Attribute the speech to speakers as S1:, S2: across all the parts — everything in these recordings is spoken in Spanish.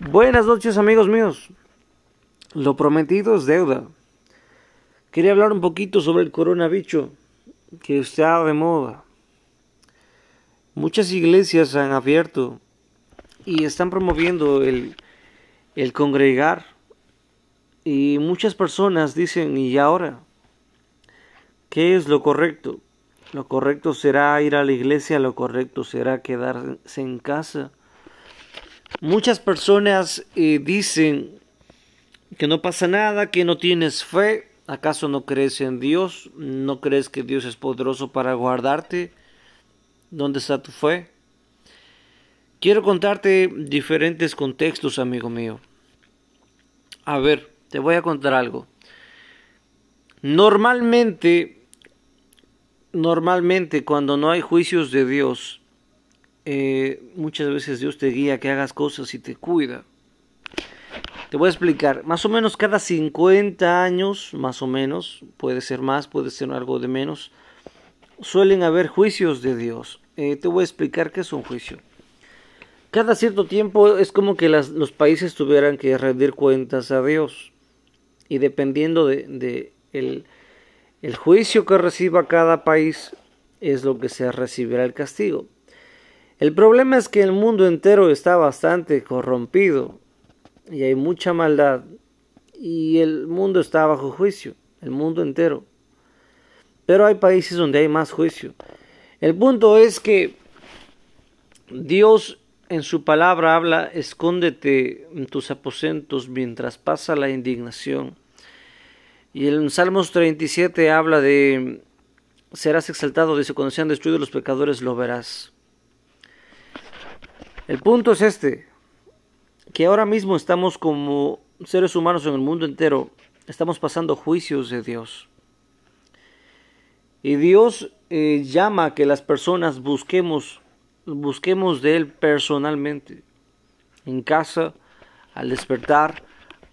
S1: Buenas noches amigos míos. Lo prometido es deuda. Quería hablar un poquito sobre el coronavirus que está de moda. Muchas iglesias han abierto y están promoviendo el, el congregar. Y muchas personas dicen, ¿y ahora? ¿Qué es lo correcto? Lo correcto será ir a la iglesia, lo correcto será quedarse en casa. Muchas personas eh, dicen que no pasa nada, que no tienes fe. ¿Acaso no crees en Dios? ¿No crees que Dios es poderoso para guardarte? ¿Dónde está tu fe? Quiero contarte diferentes contextos, amigo mío. A ver, te voy a contar algo. Normalmente, normalmente cuando no hay juicios de Dios, eh, muchas veces Dios te guía que hagas cosas y te cuida. Te voy a explicar, más o menos cada 50 años, más o menos, puede ser más, puede ser algo de menos, suelen haber juicios de Dios. Eh, te voy a explicar qué es un juicio. Cada cierto tiempo es como que los países tuvieran que rendir cuentas a Dios. Y dependiendo de, de el, el juicio que reciba cada país, es lo que se recibirá el castigo. El problema es que el mundo entero está bastante corrompido y hay mucha maldad y el mundo está bajo juicio, el mundo entero. Pero hay países donde hay más juicio. El punto es que Dios en su palabra habla, escóndete en tus aposentos mientras pasa la indignación. Y en Salmos 37 habla de, serás exaltado, dice, cuando sean destruidos los pecadores lo verás. El punto es este, que ahora mismo estamos como seres humanos en el mundo entero, estamos pasando juicios de Dios. Y Dios eh, llama a que las personas busquemos, busquemos de Él personalmente, en casa, al despertar,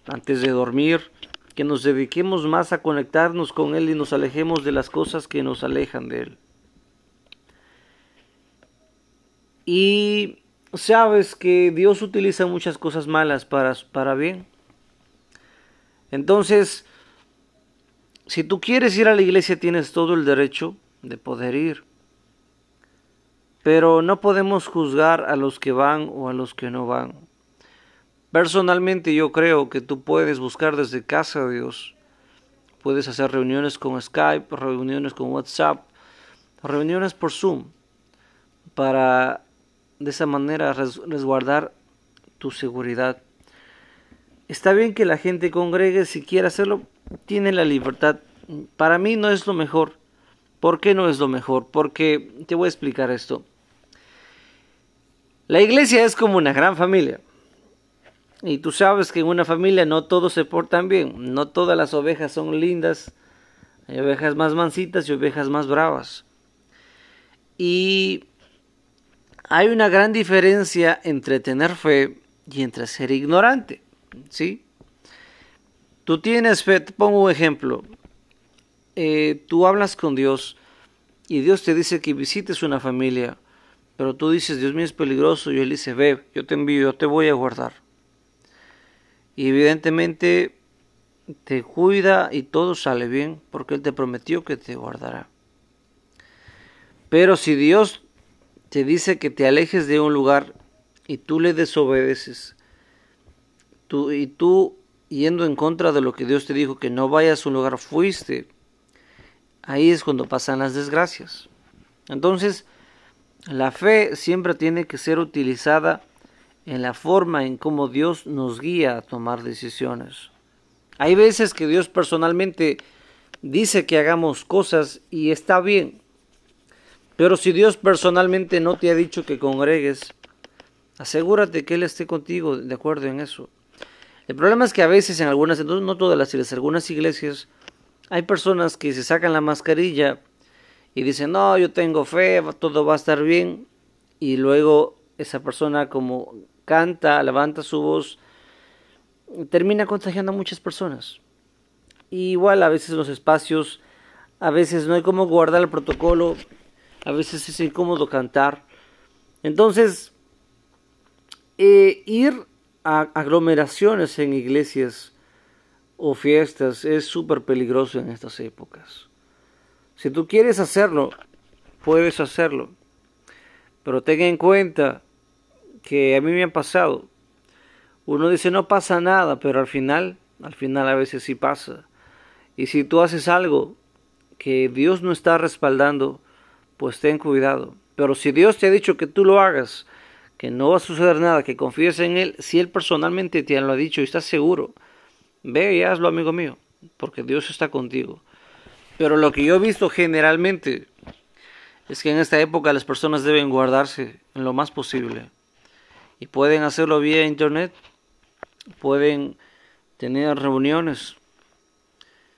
S1: antes de dormir, que nos dediquemos más a conectarnos con Él y nos alejemos de las cosas que nos alejan de Él. Y sabes que Dios utiliza muchas cosas malas para, para bien. Entonces, si tú quieres ir a la iglesia, tienes todo el derecho de poder ir. Pero no podemos juzgar a los que van o a los que no van. Personalmente yo creo que tú puedes buscar desde casa a Dios. Puedes hacer reuniones con Skype, reuniones con WhatsApp, reuniones por Zoom para de esa manera resguardar tu seguridad. Está bien que la gente congregue si quiere hacerlo, tiene la libertad. Para mí no es lo mejor. ¿Por qué no es lo mejor? Porque te voy a explicar esto. La iglesia es como una gran familia. Y tú sabes que en una familia no todos se portan bien, no todas las ovejas son lindas, hay ovejas más mansitas y ovejas más bravas. Y hay una gran diferencia entre tener fe y entre ser ignorante. ¿Sí? Tú tienes fe, te pongo un ejemplo. Eh, tú hablas con Dios y Dios te dice que visites una familia, pero tú dices, Dios mío es peligroso, y Él dice, ve, yo te envío, yo te voy a guardar. Y evidentemente te cuida y todo sale bien, porque Él te prometió que te guardará. Pero si Dios te dice que te alejes de un lugar y tú le desobedeces, tú, y tú yendo en contra de lo que Dios te dijo, que no vayas a un lugar, fuiste, ahí es cuando pasan las desgracias. Entonces, la fe siempre tiene que ser utilizada en la forma en cómo Dios nos guía a tomar decisiones. Hay veces que Dios personalmente dice que hagamos cosas y está bien, pero si Dios personalmente no te ha dicho que congregues, asegúrate que Él esté contigo de acuerdo en eso. El problema es que a veces en algunas, no todas las iglesias, algunas iglesias, hay personas que se sacan la mascarilla y dicen, no, yo tengo fe, todo va a estar bien. Y luego esa persona como canta, levanta su voz, termina contagiando a muchas personas. igual a veces los espacios, a veces no hay cómo guardar el protocolo, a veces es incómodo cantar. Entonces, eh, ir aglomeraciones en iglesias o fiestas es súper peligroso en estas épocas. Si tú quieres hacerlo, puedes hacerlo. Pero ten en cuenta que a mí me ha pasado. Uno dice no pasa nada, pero al final, al final a veces sí pasa. Y si tú haces algo que Dios no está respaldando, pues ten cuidado. Pero si Dios te ha dicho que tú lo hagas, que no va a suceder nada, que confíes en Él, si Él personalmente te lo ha dicho y estás seguro, ve y hazlo, amigo mío, porque Dios está contigo. Pero lo que yo he visto generalmente es que en esta época las personas deben guardarse lo más posible. Y pueden hacerlo vía internet, pueden tener reuniones.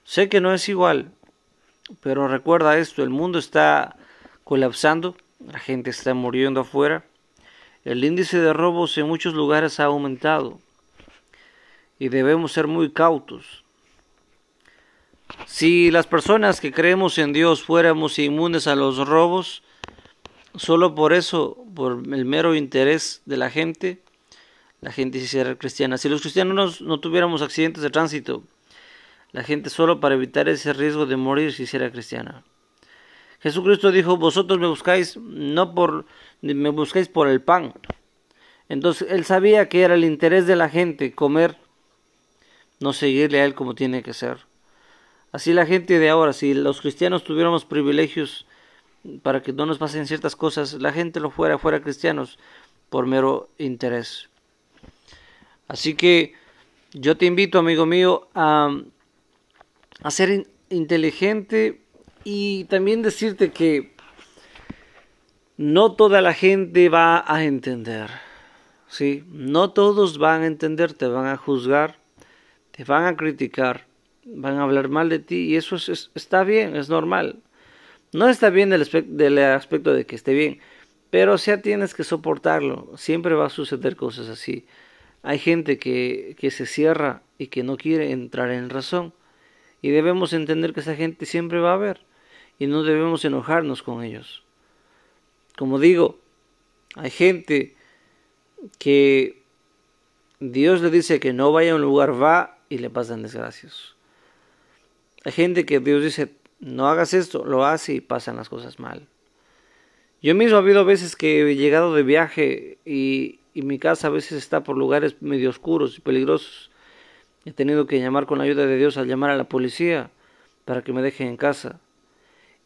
S1: Sé que no es igual, pero recuerda esto, el mundo está colapsando, la gente está muriendo afuera, el índice de robos en muchos lugares ha aumentado y debemos ser muy cautos. Si las personas que creemos en Dios fuéramos inmunes a los robos, solo por eso, por el mero interés de la gente, la gente se hiciera cristiana. Si los cristianos no, tuviéramos accidentes de tránsito, la gente solo para evitar ese riesgo de morir se hiciera cristiana. Jesucristo dijo, vosotros me buscáis no por, me buscáis por el pan. Entonces él sabía que era el interés de la gente comer, no seguirle a él como tiene que ser. Así la gente de ahora, si los cristianos tuviéramos privilegios para que no nos pasen ciertas cosas, la gente lo fuera, fuera cristianos por mero interés. Así que yo te invito, amigo mío, a, a ser inteligente y también decirte que no toda la gente va a entender. ¿sí? No todos van a entender, te van a juzgar, te van a criticar, van a hablar mal de ti y eso es, está bien, es normal. No está bien del, del aspecto de que esté bien, pero o sea tienes que soportarlo. Siempre va a suceder cosas así. Hay gente que, que se cierra y que no quiere entrar en razón. Y debemos entender que esa gente siempre va a haber. Y no debemos enojarnos con ellos. Como digo, hay gente que Dios le dice que no vaya a un lugar, va y le pasan desgracias. Hay gente que Dios dice, no hagas esto, lo hace y pasan las cosas mal. Yo mismo ha habido veces que he llegado de viaje y, y mi casa a veces está por lugares medio oscuros y peligrosos. He tenido que llamar con la ayuda de Dios al llamar a la policía para que me dejen en casa.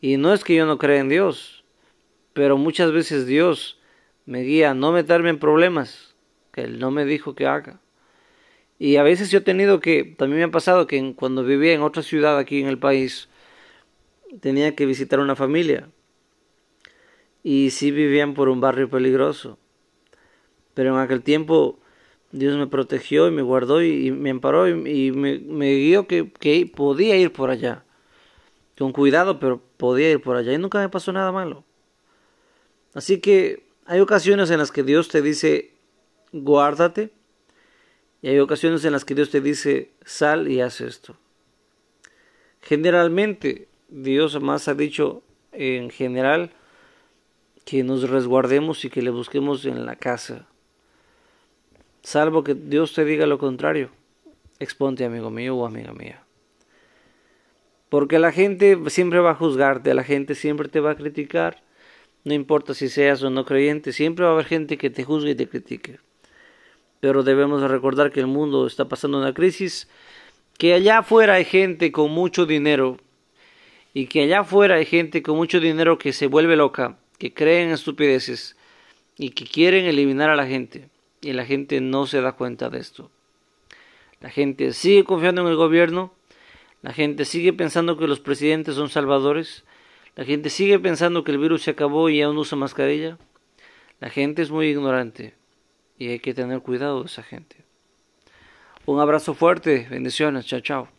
S1: Y no es que yo no crea en Dios, pero muchas veces Dios me guía a no meterme en problemas que Él no me dijo que haga. Y a veces yo he tenido que, también me ha pasado que cuando vivía en otra ciudad aquí en el país, tenía que visitar una familia. Y sí vivían por un barrio peligroso. Pero en aquel tiempo Dios me protegió y me guardó y, me amparó y, me, me, guió que, que podía ir por allá. Con cuidado, pero podía ir por allá. Y nunca me pasó nada malo. Así que hay ocasiones en las que Dios te dice, guárdate. Y hay ocasiones en las que Dios te dice, sal y haz esto. Generalmente, Dios más ha dicho en general que nos resguardemos y que le busquemos en la casa. Salvo que Dios te diga lo contrario. Exponte, amigo mío o amiga mía. Porque la gente siempre va a juzgarte, la gente siempre te va a criticar no importa si seas o no creyente, siempre va a haber gente que te juzgue y te critique. Pero debemos recordar que el mundo está pasando una crisis, que allá afuera hay gente con mucho dinero y que allá afuera hay gente con mucho dinero que se vuelve loca, que cree en estupideces y que quieren eliminar a la gente. Y la gente no se da cuenta de esto. La gente sigue confiando en el gobierno, la gente sigue pensando que los presidentes son salvadores, la gente sigue pensando que el virus se acabó y aún usa mascarilla. La gente es muy ignorante y hay que tener cuidado de esa gente. Un abrazo fuerte, bendiciones, chao chao.